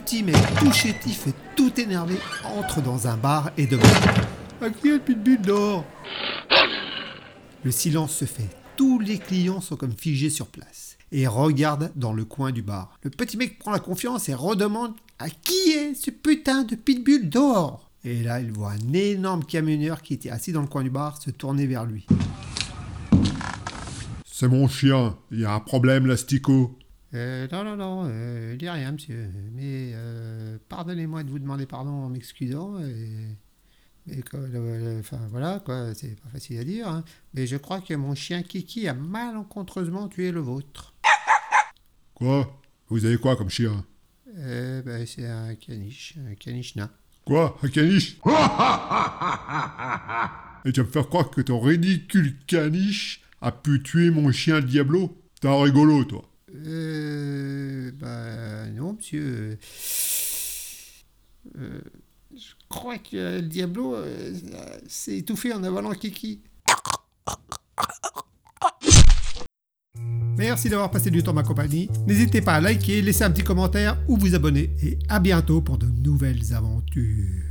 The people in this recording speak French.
petit mec tout chétif et tout énervé entre dans un bar et demande À qui est le pitbull d'or? Le silence se fait. Tous les clients sont comme figés sur place et regardent dans le coin du bar. Le petit mec prend la confiance et redemande À qui est ce putain de pitbull d'or? Et là, il voit un énorme camionneur qui était assis dans le coin du bar se tourner vers lui. C'est mon chien. Il y a un problème, l'astico. Euh, non, non, non, euh, il n'y a rien, monsieur. Mais euh, pardonnez-moi de vous demander pardon en m'excusant. Et, et que, euh, enfin, voilà, quoi, c'est pas facile à dire. hein. Mais je crois que mon chien Kiki a malencontreusement tué le vôtre. Quoi? Vous avez quoi comme chien? Euh, ben, c'est un caniche, un caniche nain. Quoi? Un caniche Et tu vas me faire croire que ton ridicule caniche a pu tuer mon chien Diablo? T'es un rigolo, toi. Euh, ben, non, monsieur. Euh, je crois que le Diablo euh, s'est étouffé en avalant Kiki. Merci d'avoir passé du temps ma compagnie. N'hésitez pas à liker, laisser un petit commentaire ou vous abonner. Et à bientôt pour de nouvelles aventures.